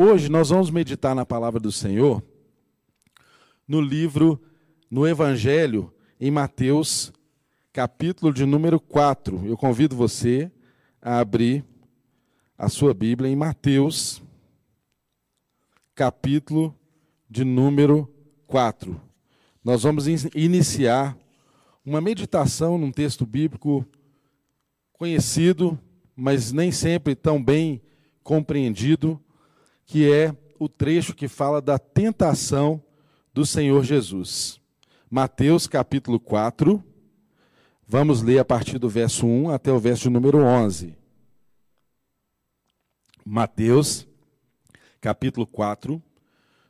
Hoje nós vamos meditar na palavra do Senhor no livro, no Evangelho, em Mateus, capítulo de número 4. Eu convido você a abrir a sua Bíblia em Mateus, capítulo de número 4. Nós vamos iniciar uma meditação num texto bíblico conhecido, mas nem sempre tão bem compreendido que é o trecho que fala da tentação do Senhor Jesus. Mateus capítulo 4, vamos ler a partir do verso 1 até o verso número 11. Mateus capítulo 4,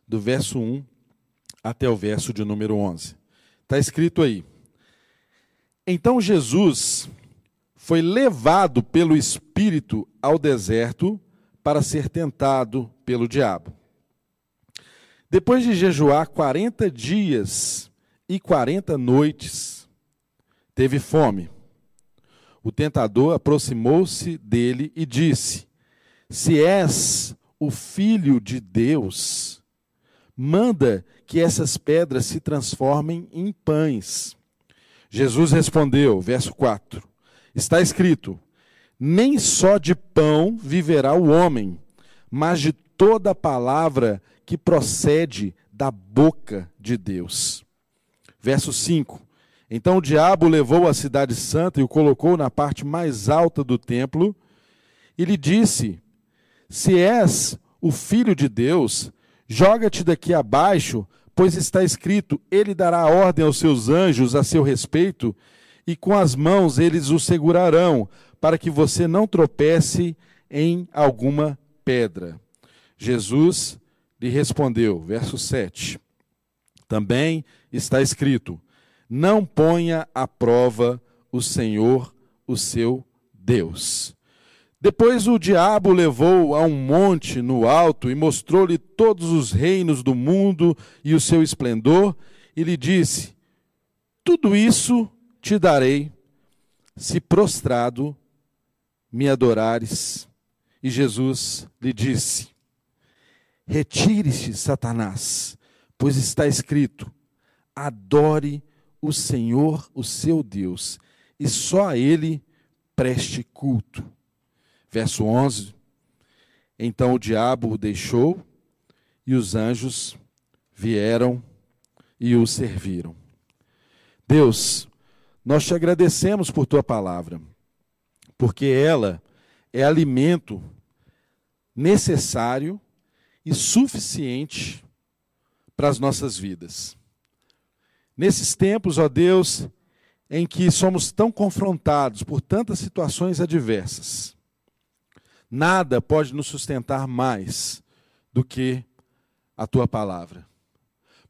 do verso 1 até o verso de número 11. Está escrito aí. Então Jesus foi levado pelo Espírito ao deserto para ser tentado pelo diabo. Depois de jejuar 40 dias e 40 noites, teve fome. O tentador aproximou-se dele e disse: Se és o filho de Deus, manda que essas pedras se transformem em pães. Jesus respondeu, verso 4: Está escrito: nem só de pão viverá o homem, mas de toda palavra que procede da boca de Deus. Verso 5: Então o diabo levou a cidade santa e o colocou na parte mais alta do templo e lhe disse: Se és o filho de Deus, joga-te daqui abaixo, pois está escrito: Ele dará ordem aos seus anjos a seu respeito, e com as mãos eles o segurarão, para que você não tropece em alguma pedra. Jesus lhe respondeu, verso 7. Também está escrito: Não ponha à prova o Senhor, o seu Deus. Depois o diabo levou a um monte no alto e mostrou-lhe todos os reinos do mundo e o seu esplendor, e lhe disse: Tudo isso te darei, se prostrado me adorares. E Jesus lhe disse: Retire-se, Satanás, pois está escrito: adore o Senhor, o seu Deus, e só a ele preste culto. Verso 11: Então o diabo o deixou e os anjos vieram e o serviram. Deus, nós te agradecemos por tua palavra porque ela é alimento necessário e suficiente para as nossas vidas. Nesses tempos, ó Deus, em que somos tão confrontados por tantas situações adversas, nada pode nos sustentar mais do que a tua palavra.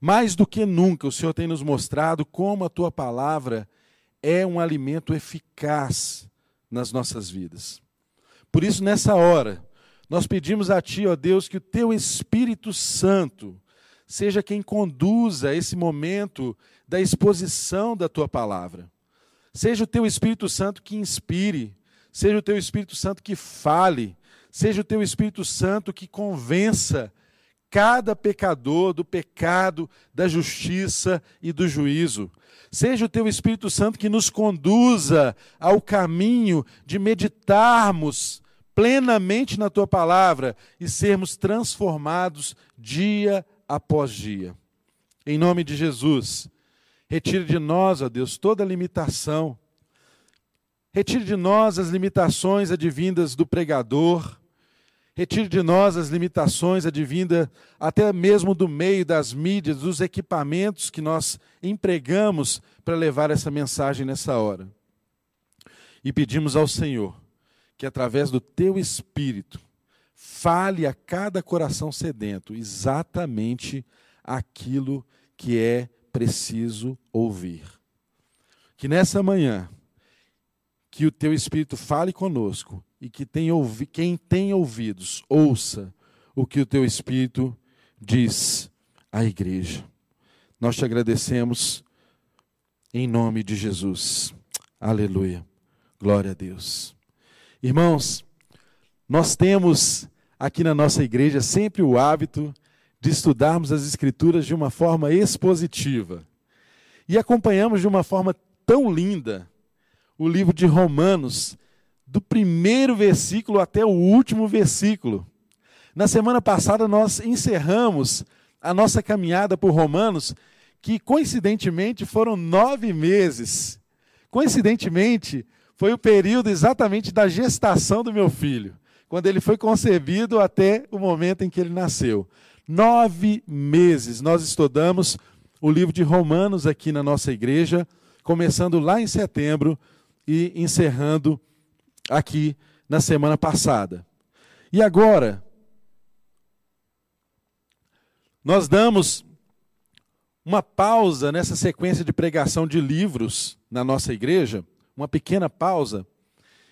Mais do que nunca, o Senhor tem nos mostrado como a tua palavra é um alimento eficaz nas nossas vidas. Por isso, nessa hora, nós pedimos a Ti, ó Deus, que o Teu Espírito Santo seja quem conduza esse momento da exposição da Tua palavra. Seja o Teu Espírito Santo que inspire, seja o Teu Espírito Santo que fale, seja o Teu Espírito Santo que convença cada pecador do pecado, da justiça e do juízo. Seja o teu Espírito Santo que nos conduza ao caminho de meditarmos plenamente na tua palavra e sermos transformados dia após dia. Em nome de Jesus, retire de nós, ó Deus, toda limitação. Retire de nós as limitações advindas do pregador Retire de nós as limitações advindas até mesmo do meio das mídias, dos equipamentos que nós empregamos para levar essa mensagem nessa hora. E pedimos ao Senhor que, através do teu Espírito, fale a cada coração sedento exatamente aquilo que é preciso ouvir. Que nessa manhã, que o teu Espírito fale conosco e que tem ouvi, quem tem ouvidos, ouça o que o teu Espírito diz à igreja. Nós te agradecemos em nome de Jesus. Aleluia. Glória a Deus. Irmãos, nós temos aqui na nossa igreja sempre o hábito de estudarmos as Escrituras de uma forma expositiva. E acompanhamos de uma forma tão linda o livro de Romanos, do primeiro versículo até o último versículo. Na semana passada, nós encerramos a nossa caminhada por Romanos, que coincidentemente foram nove meses. Coincidentemente, foi o período exatamente da gestação do meu filho, quando ele foi concebido até o momento em que ele nasceu. Nove meses nós estudamos o livro de Romanos aqui na nossa igreja, começando lá em setembro e encerrando aqui na semana passada. E agora, nós damos uma pausa nessa sequência de pregação de livros na nossa igreja uma pequena pausa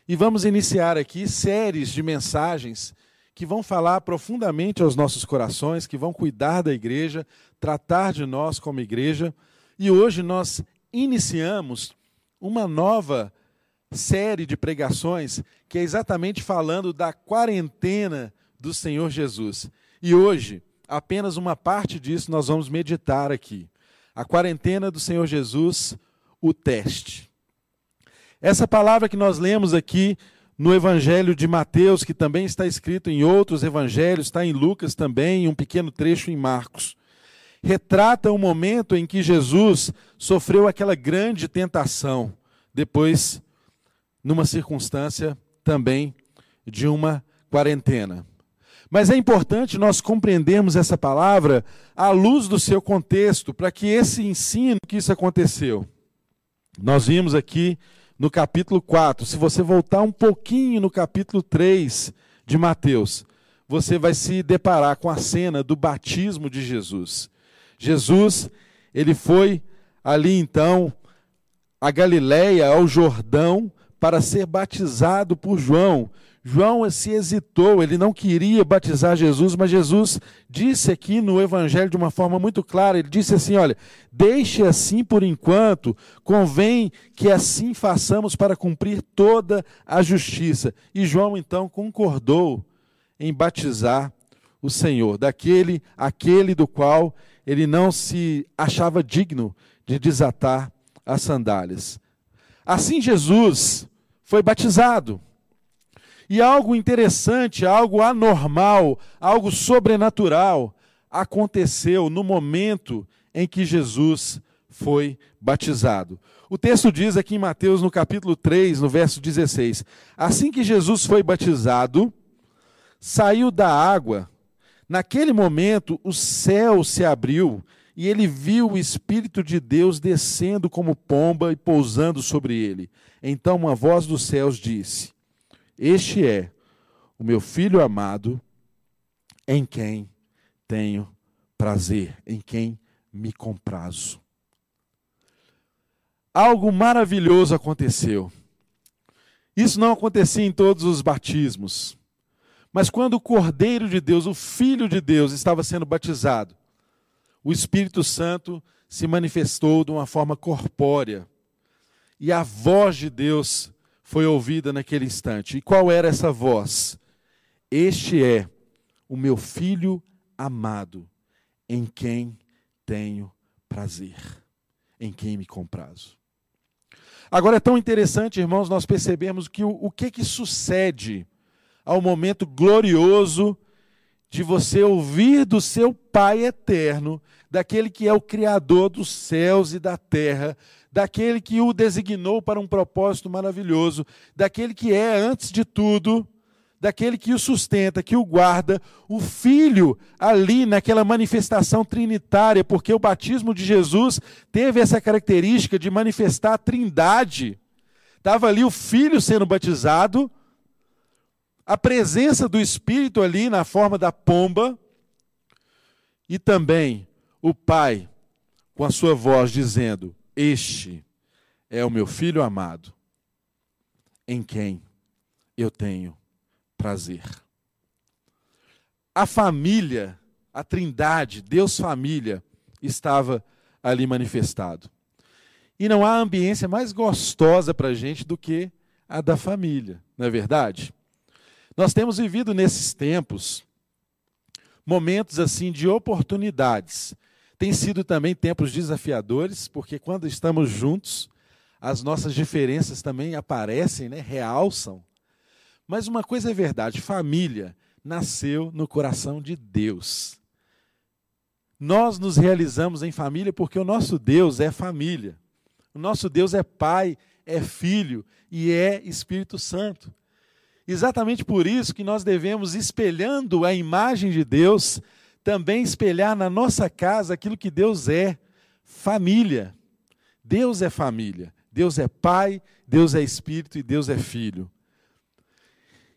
e vamos iniciar aqui séries de mensagens que vão falar profundamente aos nossos corações, que vão cuidar da igreja, tratar de nós como igreja. E hoje nós iniciamos uma nova série de pregações que é exatamente falando da quarentena do Senhor Jesus. E hoje, apenas uma parte disso nós vamos meditar aqui. A quarentena do Senhor Jesus, o teste. Essa palavra que nós lemos aqui no Evangelho de Mateus, que também está escrito em outros evangelhos, está em Lucas também, um pequeno trecho em Marcos, retrata o momento em que Jesus sofreu aquela grande tentação, depois, numa circunstância também de uma quarentena. Mas é importante nós compreendermos essa palavra à luz do seu contexto, para que esse ensino que isso aconteceu. Nós vimos aqui no capítulo 4, se você voltar um pouquinho no capítulo 3 de Mateus, você vai se deparar com a cena do batismo de Jesus. Jesus, ele foi ali então a Galiléia, ao Jordão, para ser batizado por João. João se hesitou, ele não queria batizar Jesus, mas Jesus disse aqui no Evangelho de uma forma muito clara: ele disse assim: olha, deixe assim por enquanto, convém que assim façamos para cumprir toda a justiça. E João então concordou em batizar o Senhor, daquele, aquele do qual ele não se achava digno de desatar as sandálias. Assim Jesus foi batizado. E algo interessante, algo anormal, algo sobrenatural aconteceu no momento em que Jesus foi batizado. O texto diz aqui em Mateus, no capítulo 3, no verso 16: Assim que Jesus foi batizado, saiu da água. Naquele momento, o céu se abriu e ele viu o Espírito de Deus descendo como pomba e pousando sobre ele. Então uma voz dos céus disse: este é o meu filho amado, em quem tenho prazer, em quem me comprazo. Algo maravilhoso aconteceu. Isso não acontecia em todos os batismos. Mas quando o Cordeiro de Deus, o Filho de Deus, estava sendo batizado, o Espírito Santo se manifestou de uma forma corpórea. E a voz de Deus foi ouvida naquele instante. E qual era essa voz? Este é o meu filho amado, em quem tenho prazer, em quem me comprazo. Agora é tão interessante, irmãos, nós percebemos que o, o que que sucede ao momento glorioso de você ouvir do seu Pai eterno, daquele que é o Criador dos céus e da terra, daquele que o designou para um propósito maravilhoso, daquele que é, antes de tudo, daquele que o sustenta, que o guarda, o Filho ali naquela manifestação trinitária, porque o batismo de Jesus teve essa característica de manifestar a trindade. Estava ali o Filho sendo batizado, a presença do Espírito ali na forma da pomba, e também o Pai com a sua voz dizendo: este é o meu filho amado, em quem eu tenho prazer. A família, a Trindade, Deus família, estava ali manifestado. E não há ambiência mais gostosa para a gente do que a da família, não é verdade? Nós temos vivido nesses tempos momentos assim de oportunidades. Tem sido também tempos desafiadores, porque quando estamos juntos, as nossas diferenças também aparecem, né? realçam. Mas uma coisa é verdade: família nasceu no coração de Deus. Nós nos realizamos em família porque o nosso Deus é família. O nosso Deus é Pai, é Filho e é Espírito Santo. Exatamente por isso que nós devemos, espelhando a imagem de Deus, também espelhar na nossa casa aquilo que Deus é: família. Deus é família. Deus é Pai, Deus é Espírito e Deus é Filho.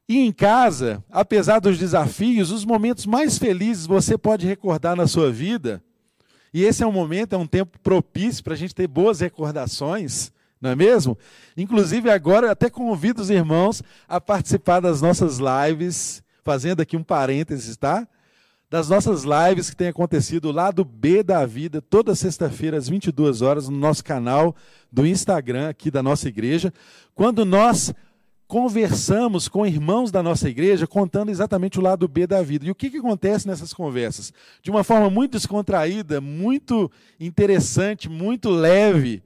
E em casa, apesar dos desafios, os momentos mais felizes você pode recordar na sua vida, e esse é um momento, é um tempo propício para a gente ter boas recordações, não é mesmo? Inclusive, agora eu até convido os irmãos a participar das nossas lives, fazendo aqui um parênteses, tá? Das nossas lives que tem acontecido lá do B da Vida, toda sexta-feira, às 22 horas, no nosso canal do Instagram aqui da nossa igreja, quando nós conversamos com irmãos da nossa igreja, contando exatamente o lado B da vida. E o que, que acontece nessas conversas? De uma forma muito descontraída, muito interessante, muito leve,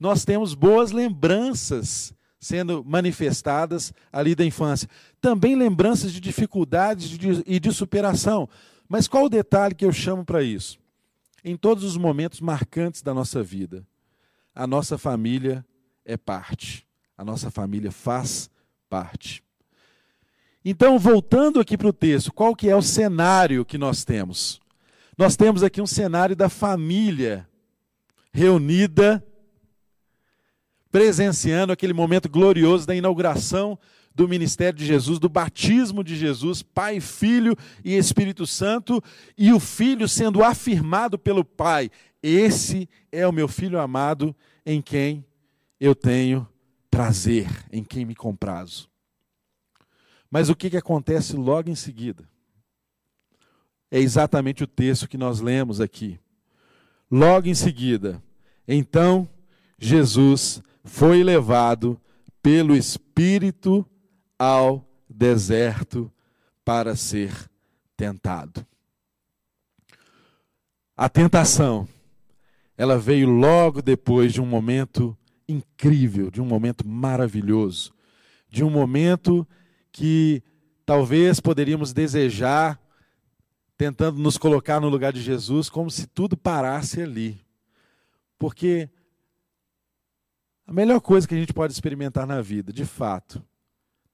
nós temos boas lembranças sendo manifestadas ali da infância. Também lembranças de dificuldades e de superação. Mas qual o detalhe que eu chamo para isso? Em todos os momentos marcantes da nossa vida, a nossa família é parte. A nossa família faz parte. Então, voltando aqui para o texto, qual que é o cenário que nós temos? Nós temos aqui um cenário da família reunida, presenciando aquele momento glorioso da inauguração do ministério de Jesus, do batismo de Jesus, Pai, Filho e Espírito Santo, e o Filho sendo afirmado pelo Pai: Esse é o meu filho amado em quem eu tenho prazer em quem me comprazo. Mas o que, que acontece logo em seguida? É exatamente o texto que nós lemos aqui. Logo em seguida, então Jesus foi levado pelo Espírito ao deserto para ser tentado. A tentação, ela veio logo depois de um momento incrível, de um momento maravilhoso, de um momento que talvez poderíamos desejar, tentando nos colocar no lugar de Jesus, como se tudo parasse ali. Porque a melhor coisa que a gente pode experimentar na vida, de fato,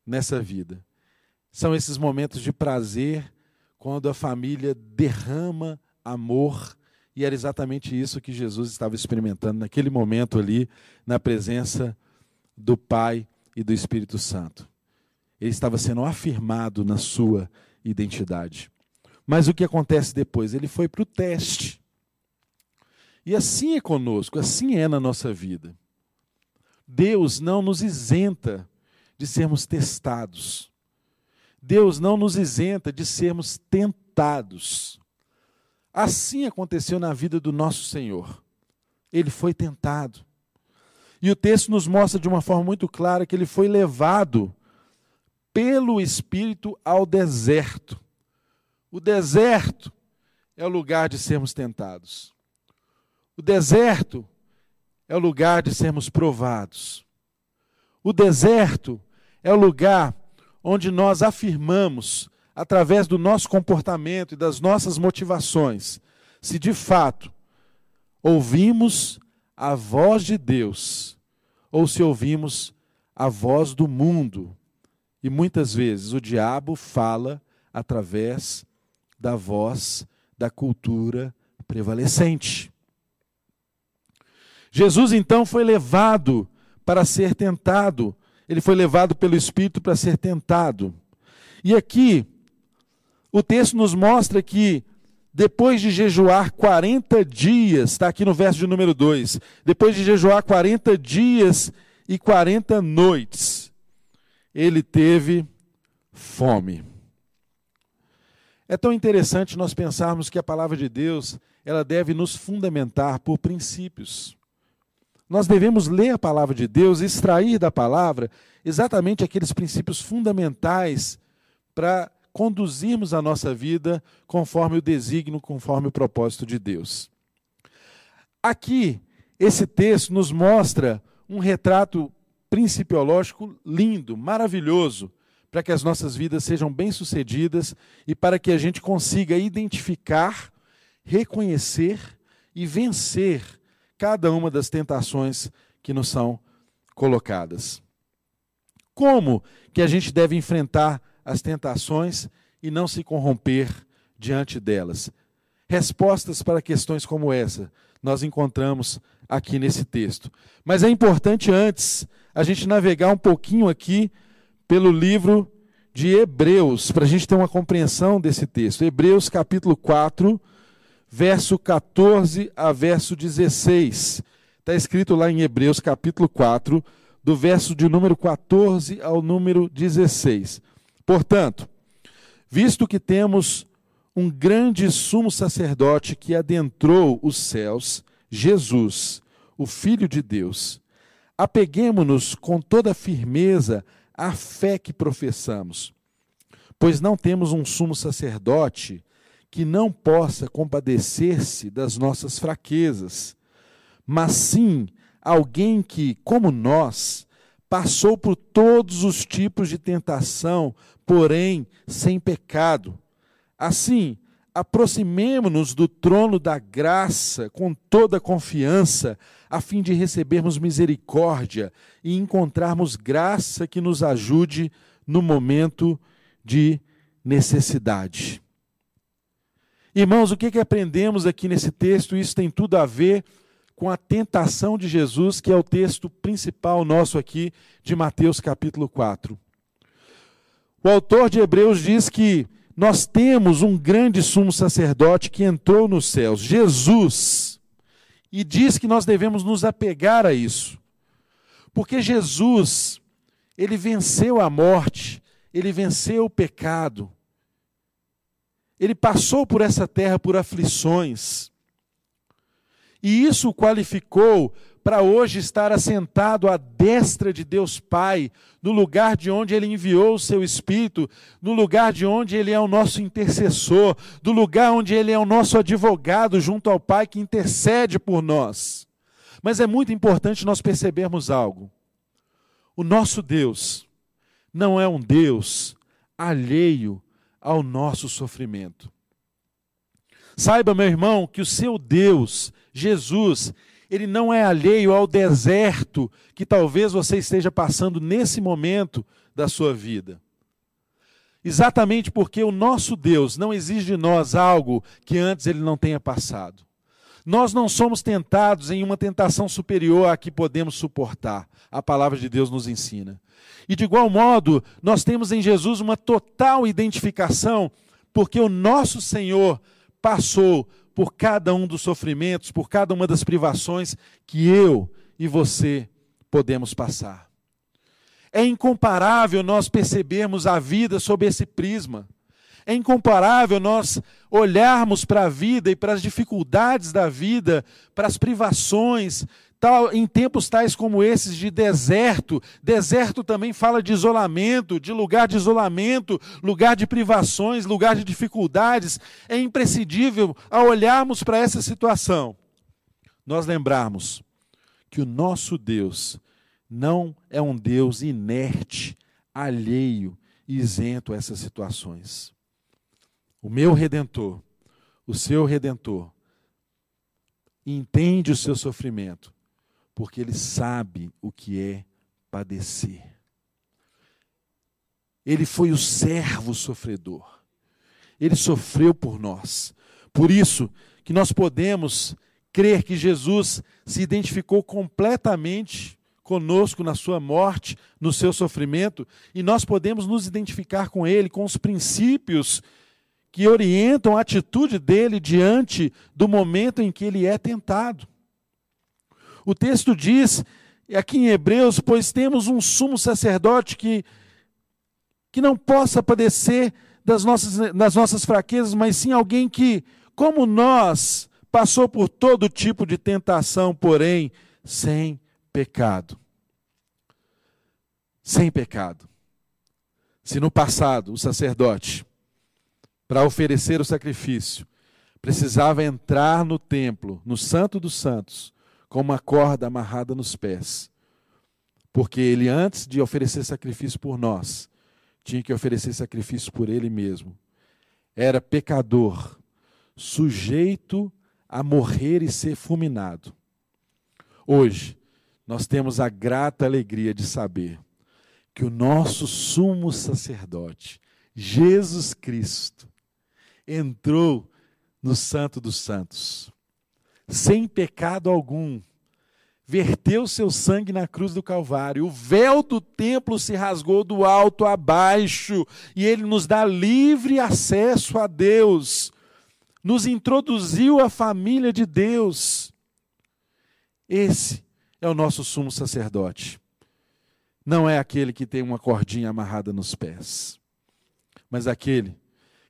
nessa vida, são esses momentos de prazer quando a família derrama amor e era exatamente isso que Jesus estava experimentando naquele momento ali, na presença do Pai e do Espírito Santo. Ele estava sendo afirmado na sua identidade. Mas o que acontece depois? Ele foi para o teste. E assim é conosco, assim é na nossa vida. Deus não nos isenta de sermos testados. Deus não nos isenta de sermos tentados. Assim aconteceu na vida do nosso Senhor. Ele foi tentado. E o texto nos mostra de uma forma muito clara que ele foi levado pelo Espírito ao deserto. O deserto é o lugar de sermos tentados. O deserto é o lugar de sermos provados. O deserto é o lugar onde nós afirmamos através do nosso comportamento e das nossas motivações, se de fato ouvimos a voz de Deus ou se ouvimos a voz do mundo. E muitas vezes o diabo fala através da voz da cultura prevalecente. Jesus então foi levado para ser tentado, ele foi levado pelo Espírito para ser tentado. E aqui o texto nos mostra que depois de jejuar 40 dias, está aqui no verso de número 2, depois de jejuar 40 dias e 40 noites, ele teve fome. É tão interessante nós pensarmos que a palavra de Deus, ela deve nos fundamentar por princípios. Nós devemos ler a palavra de Deus, extrair da palavra exatamente aqueles princípios fundamentais para conduzirmos a nossa vida conforme o desígnio, conforme o propósito de Deus. Aqui, esse texto nos mostra um retrato principiológico lindo, maravilhoso, para que as nossas vidas sejam bem-sucedidas e para que a gente consiga identificar, reconhecer e vencer cada uma das tentações que nos são colocadas. Como que a gente deve enfrentar as tentações e não se corromper diante delas? Respostas para questões como essa nós encontramos aqui nesse texto. Mas é importante antes a gente navegar um pouquinho aqui pelo livro de Hebreus, para a gente ter uma compreensão desse texto. Hebreus capítulo 4, verso 14 a verso 16. Está escrito lá em Hebreus capítulo 4, do verso de número 14 ao número 16. Portanto, visto que temos um grande sumo sacerdote que adentrou os céus, Jesus, o Filho de Deus, apeguemo-nos com toda firmeza à fé que professamos, pois não temos um sumo sacerdote que não possa compadecer-se das nossas fraquezas, mas sim alguém que, como nós, passou por todos os tipos de tentação, porém sem pecado. Assim, aproximemo-nos do trono da graça com toda confiança, a fim de recebermos misericórdia e encontrarmos graça que nos ajude no momento de necessidade. Irmãos, o que, que aprendemos aqui nesse texto? Isso tem tudo a ver com a tentação de Jesus, que é o texto principal nosso aqui de Mateus capítulo 4. O autor de Hebreus diz que nós temos um grande sumo sacerdote que entrou nos céus, Jesus, e diz que nós devemos nos apegar a isso. Porque Jesus, ele venceu a morte, ele venceu o pecado. Ele passou por essa terra por aflições. E isso o qualificou para hoje estar assentado à destra de Deus Pai, no lugar de onde Ele enviou o seu Espírito, no lugar de onde Ele é o nosso intercessor, do lugar onde Ele é o nosso advogado junto ao Pai que intercede por nós. Mas é muito importante nós percebermos algo. O nosso Deus não é um Deus alheio ao nosso sofrimento. Saiba, meu irmão, que o seu Deus Jesus, ele não é alheio ao deserto que talvez você esteja passando nesse momento da sua vida. Exatamente porque o nosso Deus não exige de nós algo que antes ele não tenha passado. Nós não somos tentados em uma tentação superior à que podemos suportar. A palavra de Deus nos ensina. E de igual modo, nós temos em Jesus uma total identificação, porque o nosso Senhor passou por cada um dos sofrimentos, por cada uma das privações que eu e você podemos passar. É incomparável nós percebermos a vida sob esse prisma. É incomparável nós olharmos para a vida e para as dificuldades da vida, para as privações, tal, em tempos tais como esses de deserto. Deserto também fala de isolamento, de lugar de isolamento, lugar de privações, lugar de dificuldades. É imprescindível, ao olharmos para essa situação, nós lembrarmos que o nosso Deus não é um Deus inerte, alheio, isento a essas situações. O meu redentor, o seu redentor, entende o seu sofrimento porque ele sabe o que é padecer. Ele foi o servo sofredor. Ele sofreu por nós. Por isso que nós podemos crer que Jesus se identificou completamente conosco na sua morte, no seu sofrimento, e nós podemos nos identificar com ele, com os princípios que orientam a atitude dele diante do momento em que ele é tentado. O texto diz, aqui em Hebreus, pois temos um sumo sacerdote que, que não possa padecer das nossas, das nossas fraquezas, mas sim alguém que, como nós, passou por todo tipo de tentação, porém sem pecado. Sem pecado. Se no passado o sacerdote, para oferecer o sacrifício, precisava entrar no templo, no Santo dos Santos, com uma corda amarrada nos pés, porque ele, antes de oferecer sacrifício por nós, tinha que oferecer sacrifício por ele mesmo. Era pecador, sujeito a morrer e ser fulminado. Hoje, nós temos a grata alegria de saber que o nosso sumo sacerdote, Jesus Cristo, entrou no Santo dos Santos, sem pecado algum, verteu seu sangue na cruz do Calvário, o véu do templo se rasgou do alto a baixo, e ele nos dá livre acesso a Deus, nos introduziu à família de Deus. Esse é o nosso sumo sacerdote. Não é aquele que tem uma cordinha amarrada nos pés, mas aquele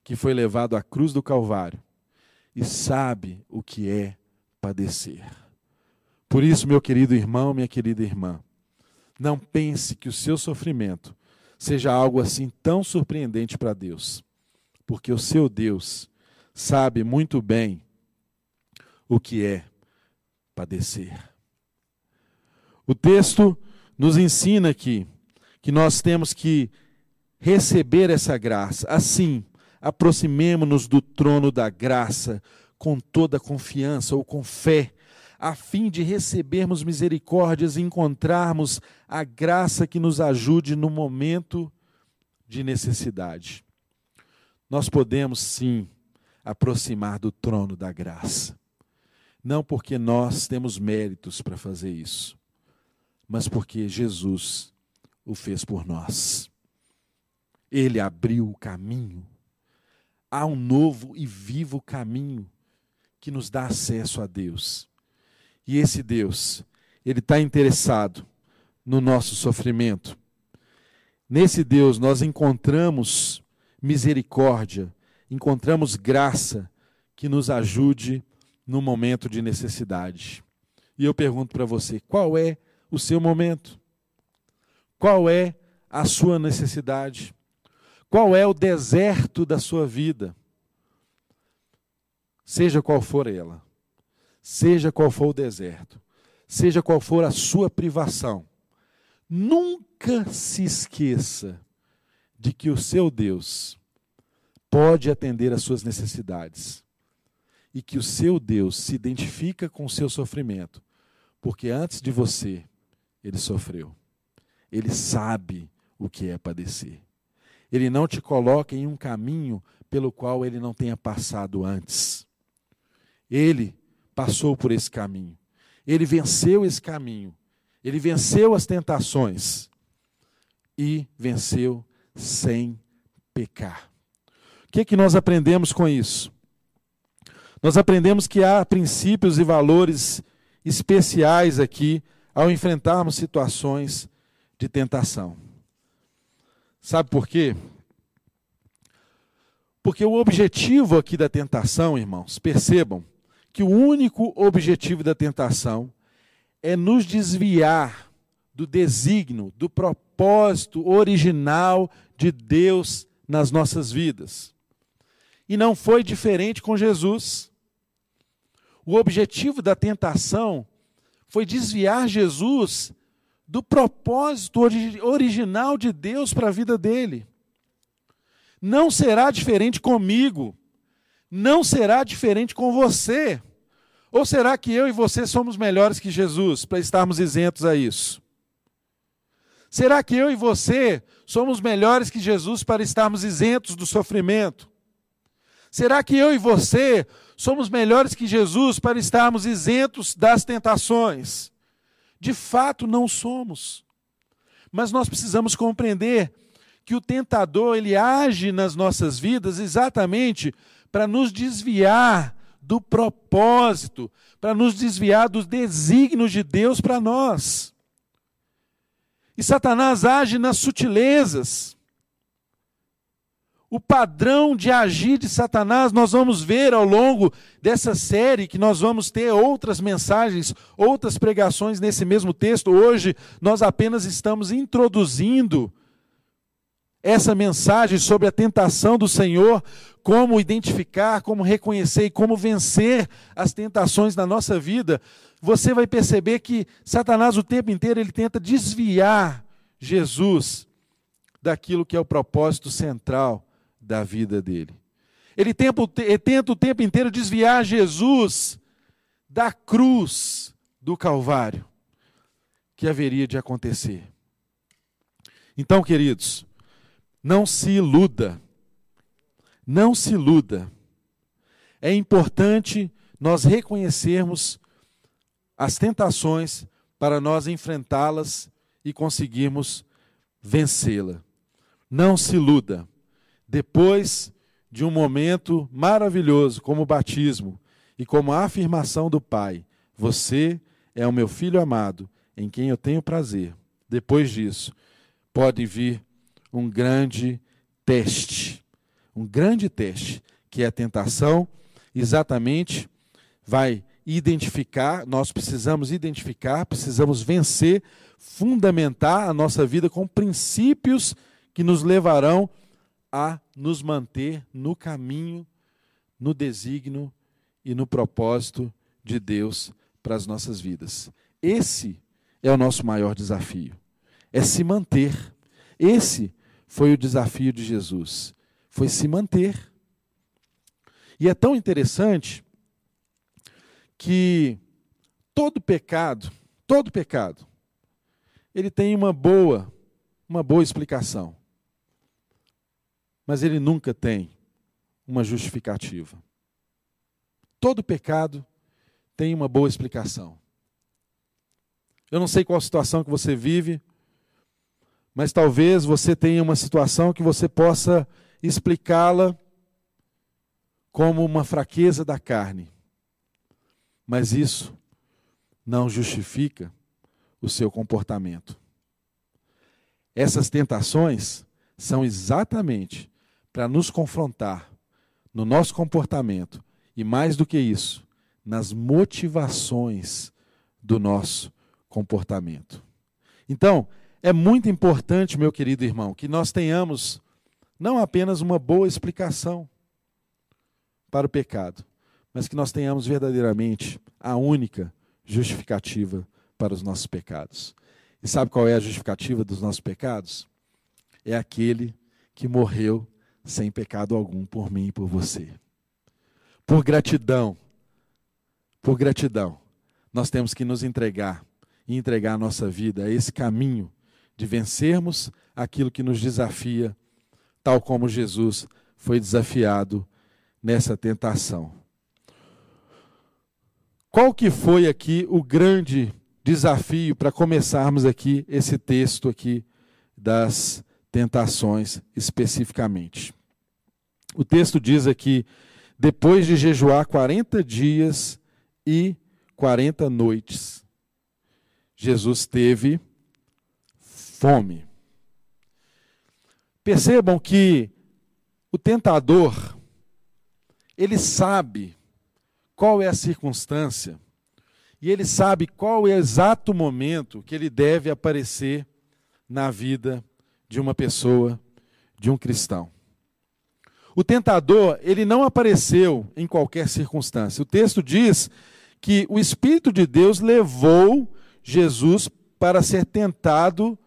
que foi levado à cruz do Calvário e sabe o que é padecer. Por isso, meu querido irmão, minha querida irmã, não pense que o seu sofrimento seja algo assim tão surpreendente para Deus, porque o seu Deus sabe muito bem o que é padecer. O texto nos ensina aqui que nós temos que receber essa graça. Assim, aproximemo-nos do trono da graça com toda confiança ou com fé, a fim de recebermos misericórdias e encontrarmos a graça que nos ajude no momento de necessidade. Nós podemos sim aproximar do trono da graça. Não porque nós temos méritos para fazer isso, mas porque Jesus o fez por nós. Ele abriu o caminho há um novo e vivo caminho que nos dá acesso a Deus. E esse Deus, Ele está interessado no nosso sofrimento. Nesse Deus nós encontramos misericórdia, encontramos graça que nos ajude no momento de necessidade. E eu pergunto para você: qual é o seu momento? Qual é a sua necessidade? Qual é o deserto da sua vida? Seja qual for ela, seja qual for o deserto, seja qual for a sua privação, nunca se esqueça de que o seu Deus pode atender às suas necessidades e que o seu Deus se identifica com o seu sofrimento, porque antes de você, ele sofreu. Ele sabe o que é padecer. Ele não te coloca em um caminho pelo qual ele não tenha passado antes. Ele passou por esse caminho. Ele venceu esse caminho. Ele venceu as tentações e venceu sem pecar. O que, é que nós aprendemos com isso? Nós aprendemos que há princípios e valores especiais aqui ao enfrentarmos situações de tentação. Sabe por quê? Porque o objetivo aqui da tentação, irmãos, percebam que o único objetivo da tentação é nos desviar do desígnio, do propósito original de Deus nas nossas vidas. E não foi diferente com Jesus. O objetivo da tentação foi desviar Jesus do propósito original de Deus para a vida dele. Não será diferente comigo, não será diferente com você. Ou será que eu e você somos melhores que Jesus para estarmos isentos a isso? Será que eu e você somos melhores que Jesus para estarmos isentos do sofrimento? Será que eu e você somos melhores que Jesus para estarmos isentos das tentações? De fato, não somos. Mas nós precisamos compreender que o tentador ele age nas nossas vidas exatamente para nos desviar do propósito, para nos desviar dos desígnios de Deus para nós. E Satanás age nas sutilezas o padrão de agir de Satanás, nós vamos ver ao longo dessa série, que nós vamos ter outras mensagens, outras pregações nesse mesmo texto. Hoje, nós apenas estamos introduzindo essa mensagem sobre a tentação do Senhor, como identificar, como reconhecer e como vencer as tentações na nossa vida, você vai perceber que Satanás o tempo inteiro ele tenta desviar Jesus daquilo que é o propósito central da vida dele. Ele tenta, o tempo inteiro desviar Jesus da cruz do Calvário que haveria de acontecer. Então, queridos, não se iluda. Não se iluda. É importante nós reconhecermos as tentações para nós enfrentá-las e conseguirmos vencê-la. Não se iluda. Depois de um momento maravilhoso como o batismo e como a afirmação do Pai, você é o meu filho amado, em quem eu tenho prazer. Depois disso, pode vir um grande teste. Um grande teste, que é a tentação, exatamente vai identificar, nós precisamos identificar, precisamos vencer, fundamentar a nossa vida com princípios que nos levarão a nos manter no caminho, no desígnio e no propósito de Deus para as nossas vidas. Esse é o nosso maior desafio. É se manter. Esse foi o desafio de Jesus. Foi se manter. E é tão interessante que todo pecado, todo pecado, ele tem uma boa, uma boa explicação. Mas ele nunca tem uma justificativa. Todo pecado tem uma boa explicação. Eu não sei qual situação que você vive, mas talvez você tenha uma situação que você possa explicá-la como uma fraqueza da carne. Mas isso não justifica o seu comportamento. Essas tentações são exatamente para nos confrontar no nosso comportamento e, mais do que isso, nas motivações do nosso comportamento. Então, é muito importante, meu querido irmão, que nós tenhamos não apenas uma boa explicação para o pecado, mas que nós tenhamos verdadeiramente a única justificativa para os nossos pecados. E sabe qual é a justificativa dos nossos pecados? É aquele que morreu sem pecado algum por mim e por você. Por gratidão, por gratidão, nós temos que nos entregar e entregar a nossa vida a esse caminho de vencermos aquilo que nos desafia, tal como Jesus foi desafiado nessa tentação. Qual que foi aqui o grande desafio para começarmos aqui esse texto aqui das tentações especificamente? O texto diz aqui: depois de jejuar 40 dias e 40 noites, Jesus teve fome. Percebam que o tentador, ele sabe qual é a circunstância e ele sabe qual é o exato momento que ele deve aparecer na vida de uma pessoa, de um cristão. O tentador, ele não apareceu em qualquer circunstância. O texto diz que o Espírito de Deus levou Jesus para ser tentado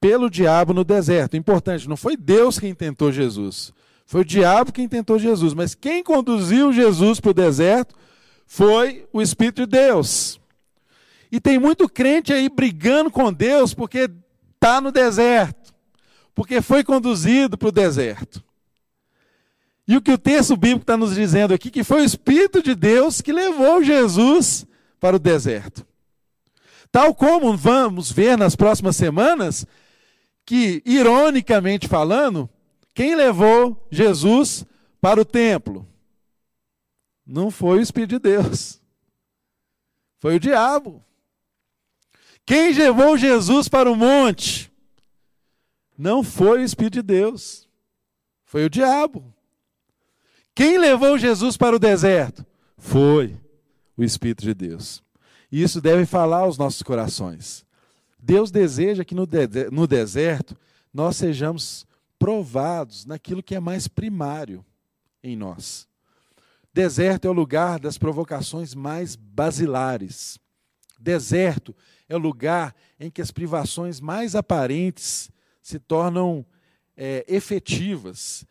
pelo diabo no deserto. Importante, não foi Deus quem tentou Jesus. Foi o diabo quem tentou Jesus. Mas quem conduziu Jesus para o deserto foi o Espírito de Deus. E tem muito crente aí brigando com Deus porque está no deserto, porque foi conduzido para o deserto. E o que o texto bíblico está nos dizendo aqui, que foi o Espírito de Deus que levou Jesus para o deserto. Tal como vamos ver nas próximas semanas, que, ironicamente falando, quem levou Jesus para o templo? Não foi o Espírito de Deus, foi o diabo. Quem levou Jesus para o monte? Não foi o Espírito de Deus, foi o diabo. Quem levou Jesus para o deserto? Foi o Espírito de Deus. E isso deve falar aos nossos corações. Deus deseja que no, de no deserto nós sejamos provados naquilo que é mais primário em nós. Deserto é o lugar das provocações mais basilares. Deserto é o lugar em que as privações mais aparentes se tornam é, efetivas.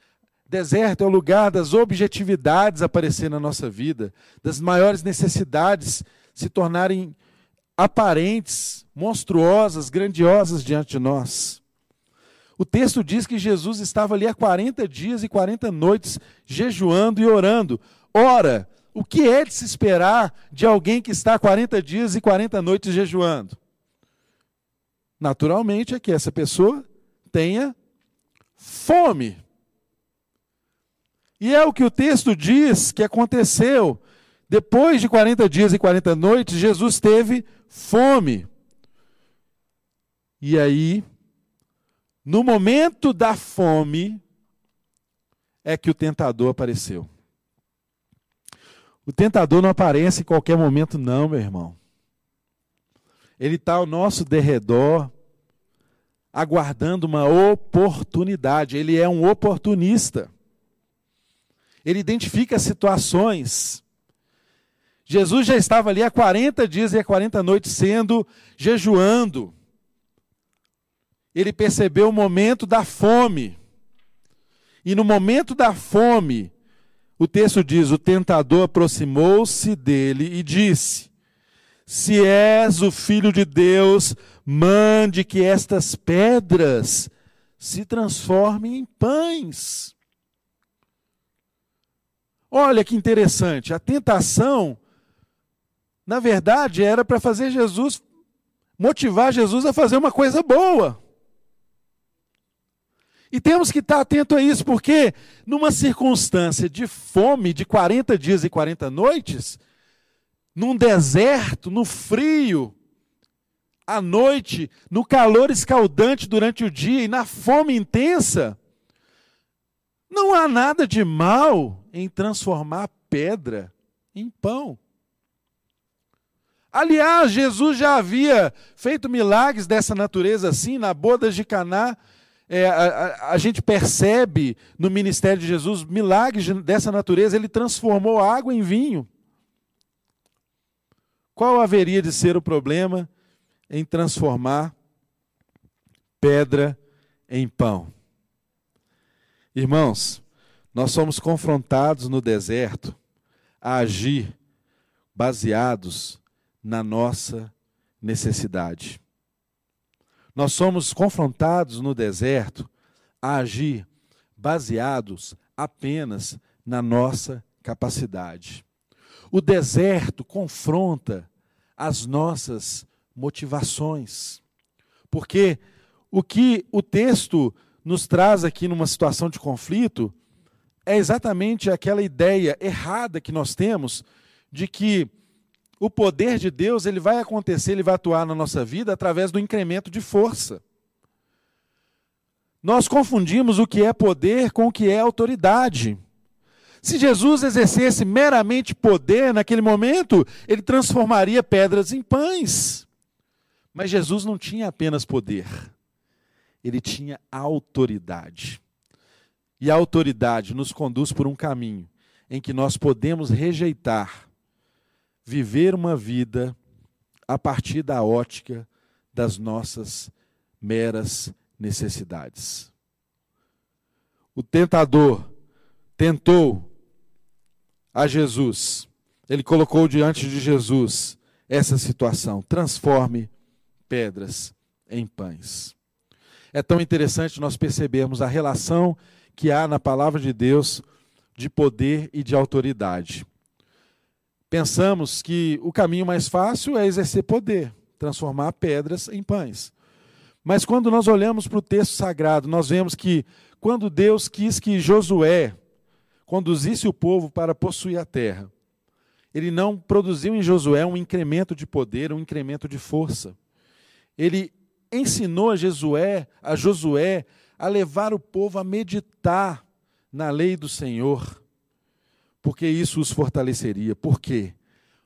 Deserto é o lugar das objetividades aparecer na nossa vida, das maiores necessidades se tornarem aparentes, monstruosas, grandiosas diante de nós. O texto diz que Jesus estava ali há 40 dias e 40 noites jejuando e orando. Ora, o que é de se esperar de alguém que está 40 dias e 40 noites jejuando? Naturalmente é que essa pessoa tenha fome. E é o que o texto diz que aconteceu. Depois de 40 dias e 40 noites, Jesus teve fome. E aí, no momento da fome, é que o tentador apareceu. O tentador não aparece em qualquer momento, não, meu irmão. Ele está ao nosso derredor, aguardando uma oportunidade. Ele é um oportunista. Ele identifica situações. Jesus já estava ali há 40 dias e 40 noites sendo jejuando. Ele percebeu o momento da fome. E no momento da fome, o texto diz: o tentador aproximou-se dele e disse: Se és o filho de Deus, mande que estas pedras se transformem em pães. Olha que interessante, a tentação, na verdade, era para fazer Jesus, motivar Jesus a fazer uma coisa boa. E temos que estar atento a isso, porque numa circunstância de fome de 40 dias e 40 noites, num deserto, no frio, à noite, no calor escaldante durante o dia e na fome intensa, não há nada de mal em transformar pedra em pão. Aliás, Jesus já havia feito milagres dessa natureza assim na bodas de Caná é, a, a, gente percebe no ministério de Jesus milagres dessa natureza, ele transformou água em vinho. Qual haveria de ser o problema em transformar pedra em pão? Irmãos, nós somos confrontados no deserto a agir baseados na nossa necessidade. Nós somos confrontados no deserto a agir baseados apenas na nossa capacidade. O deserto confronta as nossas motivações. Porque o que o texto nos traz aqui numa situação de conflito é exatamente aquela ideia errada que nós temos de que o poder de Deus ele vai acontecer, ele vai atuar na nossa vida através do incremento de força. Nós confundimos o que é poder com o que é autoridade. Se Jesus exercesse meramente poder naquele momento, ele transformaria pedras em pães. Mas Jesus não tinha apenas poder, ele tinha autoridade. E a autoridade nos conduz por um caminho em que nós podemos rejeitar viver uma vida a partir da ótica das nossas meras necessidades. O tentador tentou a Jesus, ele colocou diante de Jesus essa situação: transforme pedras em pães. É tão interessante nós percebermos a relação que há na palavra de Deus de poder e de autoridade pensamos que o caminho mais fácil é exercer poder, transformar pedras em pães. Mas quando nós olhamos para o texto sagrado, nós vemos que quando Deus quis que Josué conduzisse o povo para possuir a terra, ele não produziu em Josué um incremento de poder, um incremento de força. Ele ensinou a Josué, a Josué a levar o povo a meditar na lei do Senhor porque isso os fortaleceria. Por quê?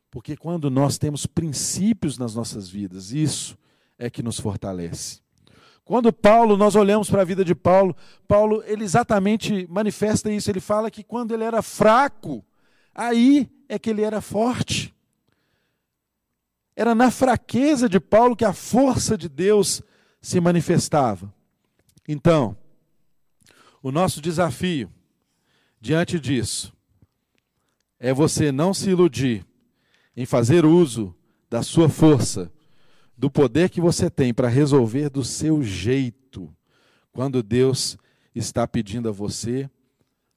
Porque quando nós temos princípios nas nossas vidas, isso é que nos fortalece. Quando Paulo, nós olhamos para a vida de Paulo, Paulo, ele exatamente manifesta isso. Ele fala que quando ele era fraco, aí é que ele era forte. Era na fraqueza de Paulo que a força de Deus se manifestava. Então, o nosso desafio diante disso é você não se iludir em fazer uso da sua força, do poder que você tem para resolver do seu jeito, quando Deus está pedindo a você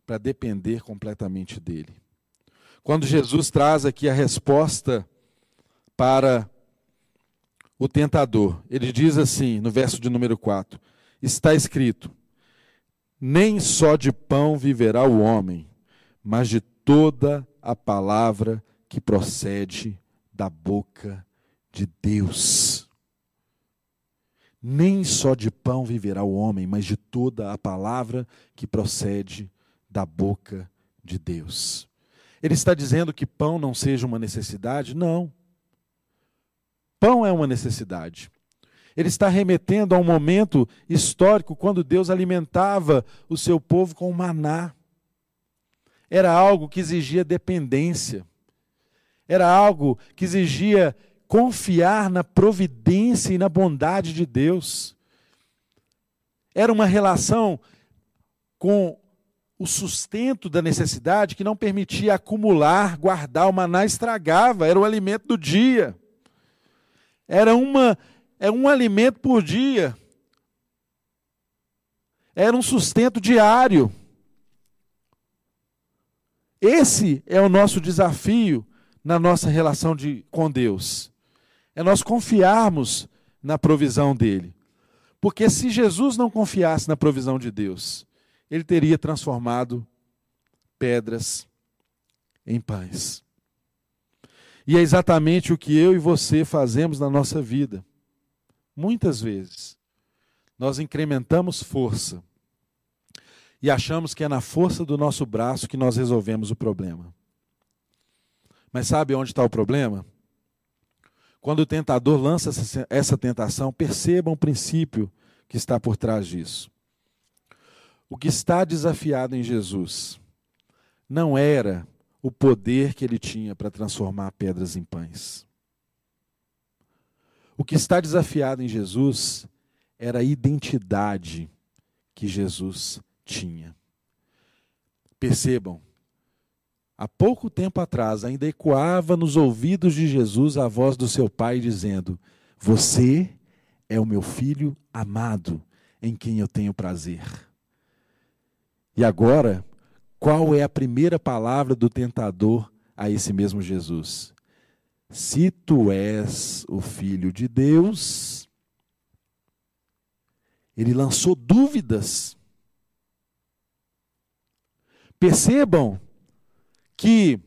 para depender completamente dele. Quando Jesus traz aqui a resposta para o tentador, ele diz assim, no verso de número 4: Está escrito: Nem só de pão viverá o homem, mas de toda a palavra que procede da boca de Deus. Nem só de pão viverá o homem, mas de toda a palavra que procede da boca de Deus. Ele está dizendo que pão não seja uma necessidade? Não. Pão é uma necessidade. Ele está remetendo a um momento histórico quando Deus alimentava o seu povo com maná era algo que exigia dependência, era algo que exigia confiar na providência e na bondade de Deus. Era uma relação com o sustento da necessidade que não permitia acumular, guardar, o maná estragava, era o alimento do dia. Era uma é um alimento por dia. Era um sustento diário. Esse é o nosso desafio na nossa relação de, com Deus. É nós confiarmos na provisão dele. Porque se Jesus não confiasse na provisão de Deus, ele teria transformado pedras em pães. E é exatamente o que eu e você fazemos na nossa vida. Muitas vezes, nós incrementamos força e achamos que é na força do nosso braço que nós resolvemos o problema. Mas sabe onde está o problema? Quando o tentador lança essa tentação, perceba um princípio que está por trás disso. O que está desafiado em Jesus não era o poder que ele tinha para transformar pedras em pães. O que está desafiado em Jesus era a identidade que Jesus tinha. Percebam, há pouco tempo atrás ainda ecoava nos ouvidos de Jesus a voz do seu pai dizendo: Você é o meu filho amado, em quem eu tenho prazer. E agora, qual é a primeira palavra do tentador a esse mesmo Jesus? Se tu és o filho de Deus, ele lançou dúvidas Percebam que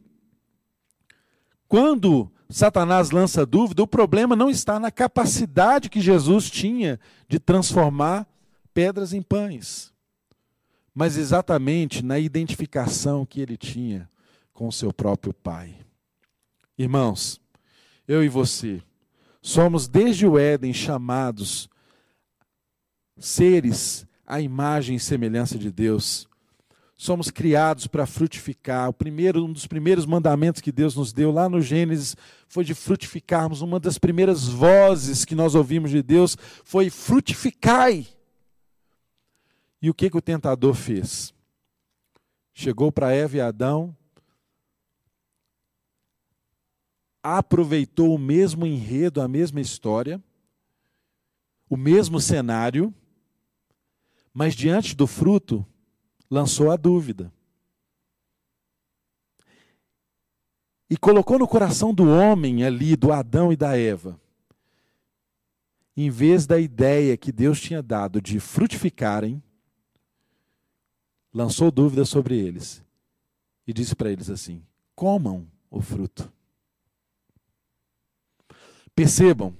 quando Satanás lança dúvida, o problema não está na capacidade que Jesus tinha de transformar pedras em pães, mas exatamente na identificação que ele tinha com o seu próprio Pai. Irmãos, eu e você somos desde o Éden chamados seres à imagem e semelhança de Deus somos criados para frutificar. O primeiro, um dos primeiros mandamentos que Deus nos deu lá no Gênesis foi de frutificarmos. Uma das primeiras vozes que nós ouvimos de Deus foi frutificai. E o que, que o tentador fez? Chegou para Eva e Adão, aproveitou o mesmo enredo, a mesma história, o mesmo cenário, mas diante do fruto, lançou a dúvida. E colocou no coração do homem ali, do Adão e da Eva, em vez da ideia que Deus tinha dado de frutificarem, lançou dúvida sobre eles e disse para eles assim: comam o fruto. Percebam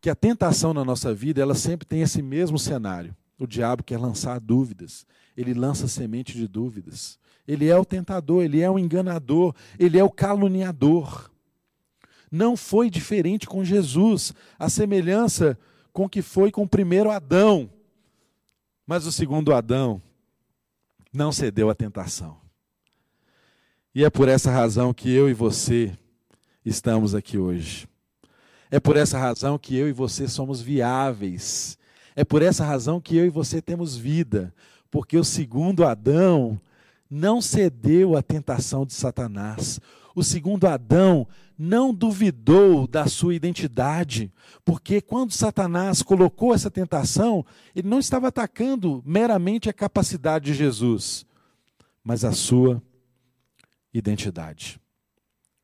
que a tentação na nossa vida, ela sempre tem esse mesmo cenário. O diabo quer lançar dúvidas, ele lança semente de dúvidas. Ele é o tentador, ele é o enganador, ele é o caluniador. Não foi diferente com Jesus. A semelhança com que foi com o primeiro Adão. Mas o segundo Adão não cedeu à tentação. E é por essa razão que eu e você estamos aqui hoje. É por essa razão que eu e você somos viáveis. É por essa razão que eu e você temos vida. Porque o segundo Adão não cedeu à tentação de Satanás. O segundo Adão não duvidou da sua identidade, porque quando Satanás colocou essa tentação, ele não estava atacando meramente a capacidade de Jesus, mas a sua identidade.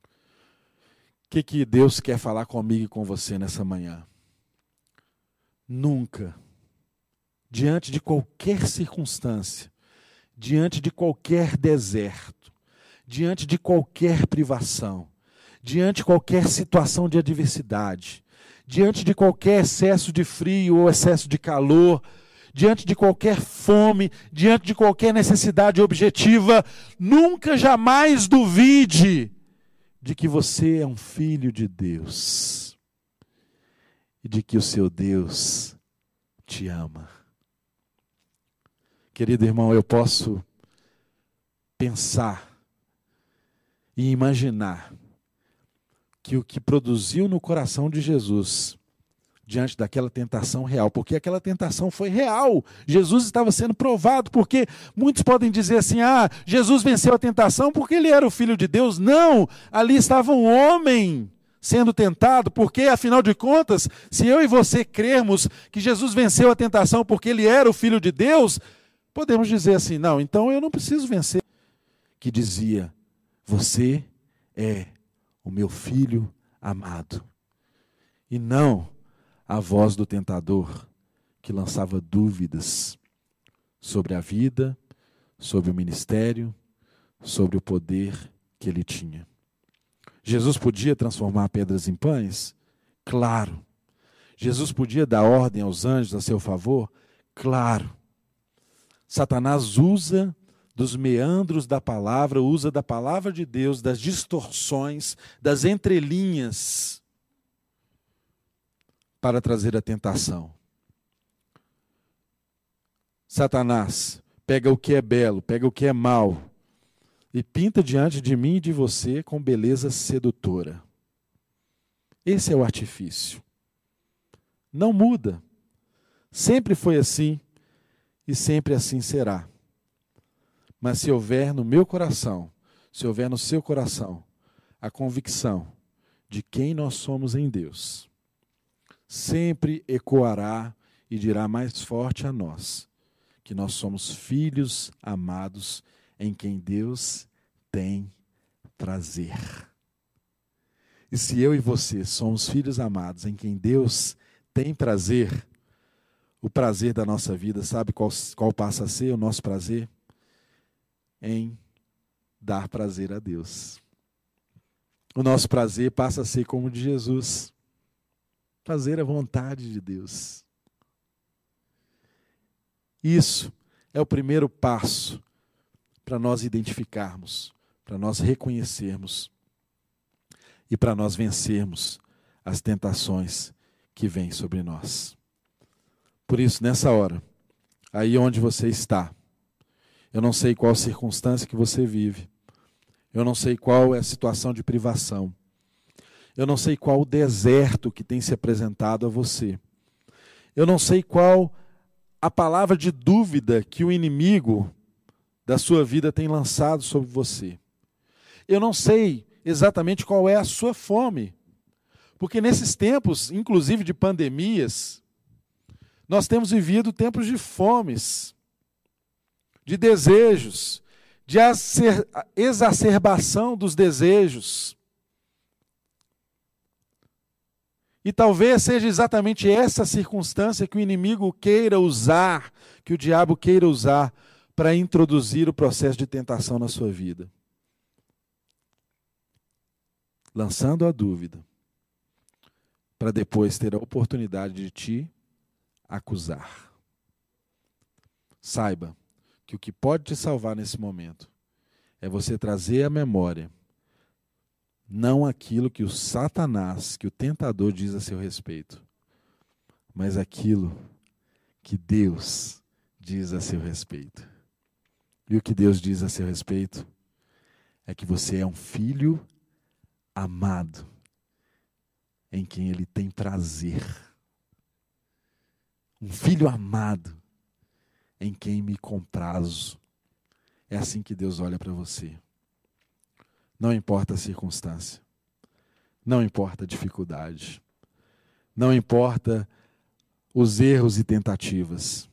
O que, que Deus quer falar comigo e com você nessa manhã? Nunca, diante de qualquer circunstância, diante de qualquer deserto, diante de qualquer privação, diante de qualquer situação de adversidade, diante de qualquer excesso de frio ou excesso de calor, diante de qualquer fome, diante de qualquer necessidade objetiva, nunca jamais duvide de que você é um filho de Deus e de que o seu Deus te ama. Querido irmão, eu posso pensar e imaginar que o que produziu no coração de Jesus diante daquela tentação real, porque aquela tentação foi real. Jesus estava sendo provado, porque muitos podem dizer assim: "Ah, Jesus venceu a tentação porque ele era o filho de Deus". Não, ali estava um homem sendo tentado, porque afinal de contas, se eu e você crermos que Jesus venceu a tentação porque ele era o filho de Deus, podemos dizer assim: "Não, então eu não preciso vencer". Que dizia: "Você é o meu filho amado". E não a voz do tentador que lançava dúvidas sobre a vida, sobre o ministério, sobre o poder que ele tinha. Jesus podia transformar pedras em pães? Claro. Jesus podia dar ordem aos anjos a seu favor? Claro. Satanás usa dos meandros da palavra, usa da palavra de Deus, das distorções, das entrelinhas para trazer a tentação. Satanás pega o que é belo, pega o que é mal e pinta diante de mim e de você com beleza sedutora. Esse é o artifício. Não muda. Sempre foi assim e sempre assim será. Mas se houver no meu coração, se houver no seu coração, a convicção de quem nós somos em Deus, sempre ecoará e dirá mais forte a nós que nós somos filhos amados em quem Deus tem prazer. E se eu e você somos filhos amados em quem Deus tem prazer, o prazer da nossa vida, sabe qual, qual passa a ser o nosso prazer? Em dar prazer a Deus. O nosso prazer passa a ser como o de Jesus fazer a vontade de Deus. Isso é o primeiro passo para nós identificarmos, para nós reconhecermos e para nós vencermos as tentações que vêm sobre nós. Por isso, nessa hora, aí onde você está, eu não sei qual circunstância que você vive, eu não sei qual é a situação de privação, eu não sei qual o deserto que tem se apresentado a você. Eu não sei qual a palavra de dúvida que o inimigo da sua vida tem lançado sobre você. Eu não sei exatamente qual é a sua fome. Porque nesses tempos, inclusive de pandemias, nós temos vivido tempos de fomes, de desejos, de exacerbação dos desejos. E talvez seja exatamente essa circunstância que o inimigo queira usar, que o diabo queira usar para introduzir o processo de tentação na sua vida. Lançando a dúvida, para depois ter a oportunidade de te acusar. Saiba que o que pode te salvar nesse momento é você trazer à memória não aquilo que o Satanás, que o tentador diz a seu respeito, mas aquilo que Deus diz a seu respeito. E o que Deus diz a seu respeito é que você é um filho amado, em quem Ele tem prazer. Um filho amado, em quem me comprazo. É assim que Deus olha para você. Não importa a circunstância, não importa a dificuldade, não importa os erros e tentativas,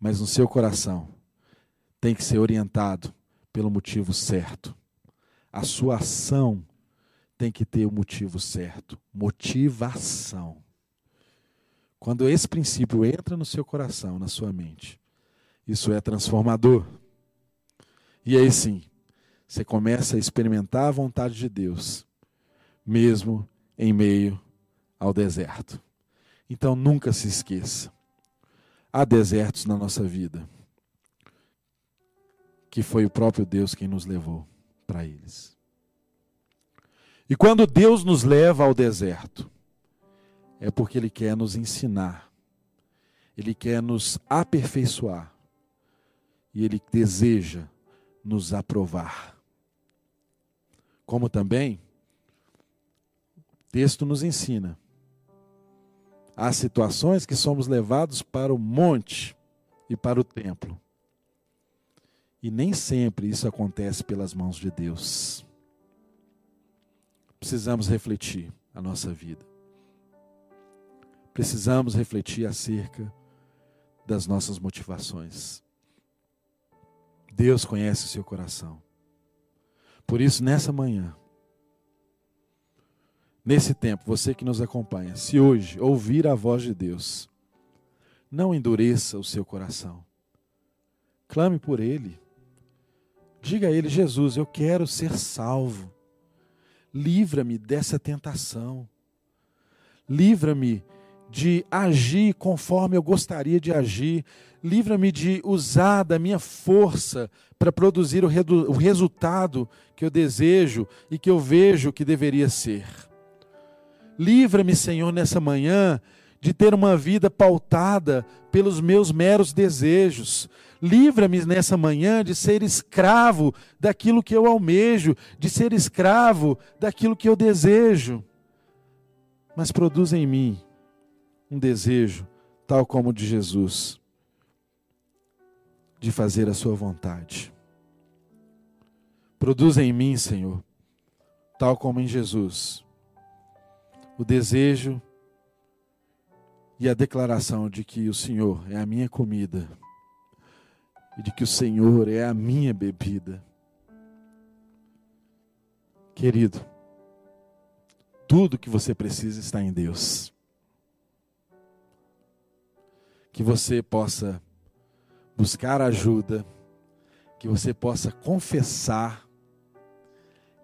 mas no seu coração tem que ser orientado pelo motivo certo. A sua ação tem que ter o motivo certo, motivação. Quando esse princípio entra no seu coração, na sua mente, isso é transformador. E aí sim, você começa a experimentar a vontade de Deus, mesmo em meio ao deserto. Então nunca se esqueça: há desertos na nossa vida, que foi o próprio Deus quem nos levou para eles. E quando Deus nos leva ao deserto, é porque Ele quer nos ensinar, Ele quer nos aperfeiçoar, e Ele deseja nos aprovar. Como também, o texto nos ensina, há situações que somos levados para o monte e para o templo. E nem sempre isso acontece pelas mãos de Deus precisamos refletir a nossa vida. Precisamos refletir acerca das nossas motivações. Deus conhece o seu coração. Por isso, nessa manhã, nesse tempo, você que nos acompanha, se hoje ouvir a voz de Deus, não endureça o seu coração. Clame por Ele. Diga a Ele: Jesus, eu quero ser salvo. Livra-me dessa tentação. Livra-me de agir conforme eu gostaria de agir. Livra-me de usar da minha força para produzir o, o, resultado que eu desejo e que eu vejo que deveria ser. Livra-me, Senhor, nessa manhã de ter uma vida pautada pelos meus meros desejos. Livra-me nessa manhã de ser escravo daquilo que eu almejo, de ser escravo daquilo que eu desejo. Mas produz em mim um desejo, tal como o de Jesus, de fazer a Sua vontade. Produz em mim, Senhor, tal como em Jesus, o desejo e a declaração de que o Senhor é a minha comida e de que o Senhor é a minha bebida. Querido, tudo que você precisa está em Deus. Que você possa buscar ajuda, que você possa confessar,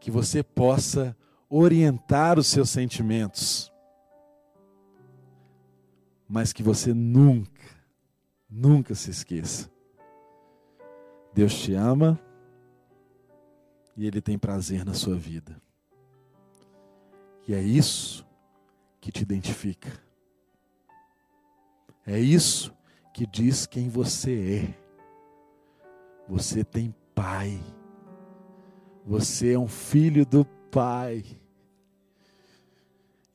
que você possa orientar os seus sentimentos, mas que você nunca, nunca se esqueça Deus te ama e Ele tem prazer na sua vida. E é isso que te identifica. É isso que diz quem você é. Você tem pai. Você é um filho do pai.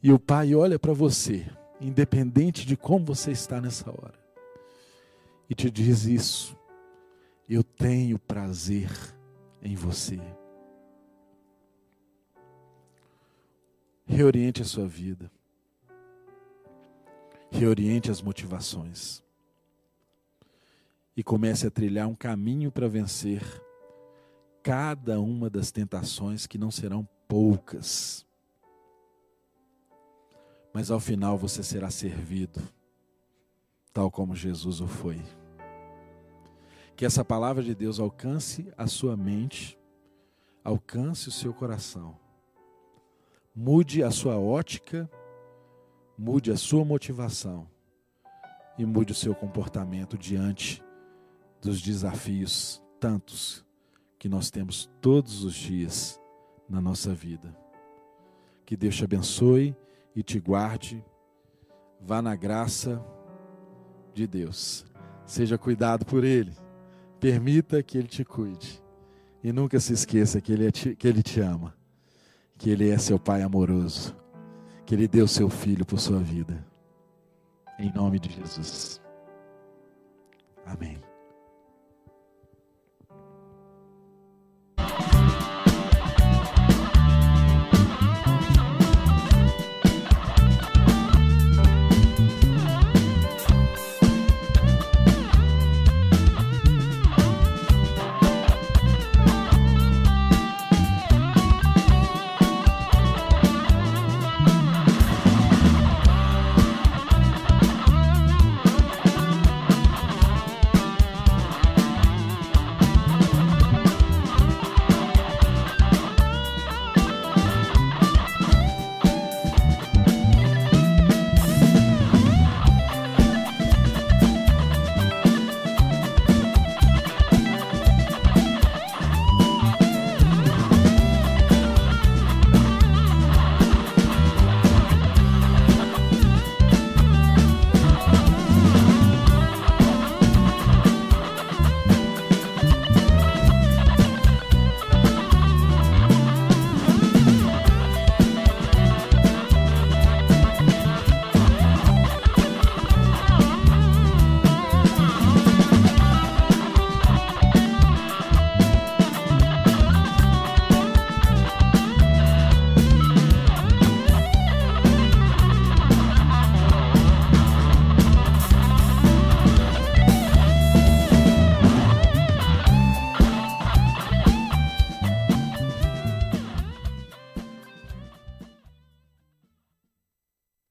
E o pai olha para você, independente de como você está nessa hora, e te diz isso. Eu tenho prazer em você. Reoriente a sua vida. Reoriente as motivações. E comece a trilhar um caminho para vencer cada uma das tentações que não serão poucas. Mas ao final você será servido, tal como Jesus o foi. Que essa palavra de Deus alcance a sua mente, alcance o seu coração, mude a sua ótica, Mude a sua motivação e mude o seu comportamento diante dos desafios tantos que nós temos todos os dias na nossa vida. Que Deus te abençoe e te guarde. Vá na graça de Deus. Seja cuidado por Ele. Permita que Ele te cuide. E nunca se esqueça que Ele, é te, que ele te ama, que Ele é seu Pai amoroso que Ele deu seu filho por sua vida. Em nome de Jesus. Amém.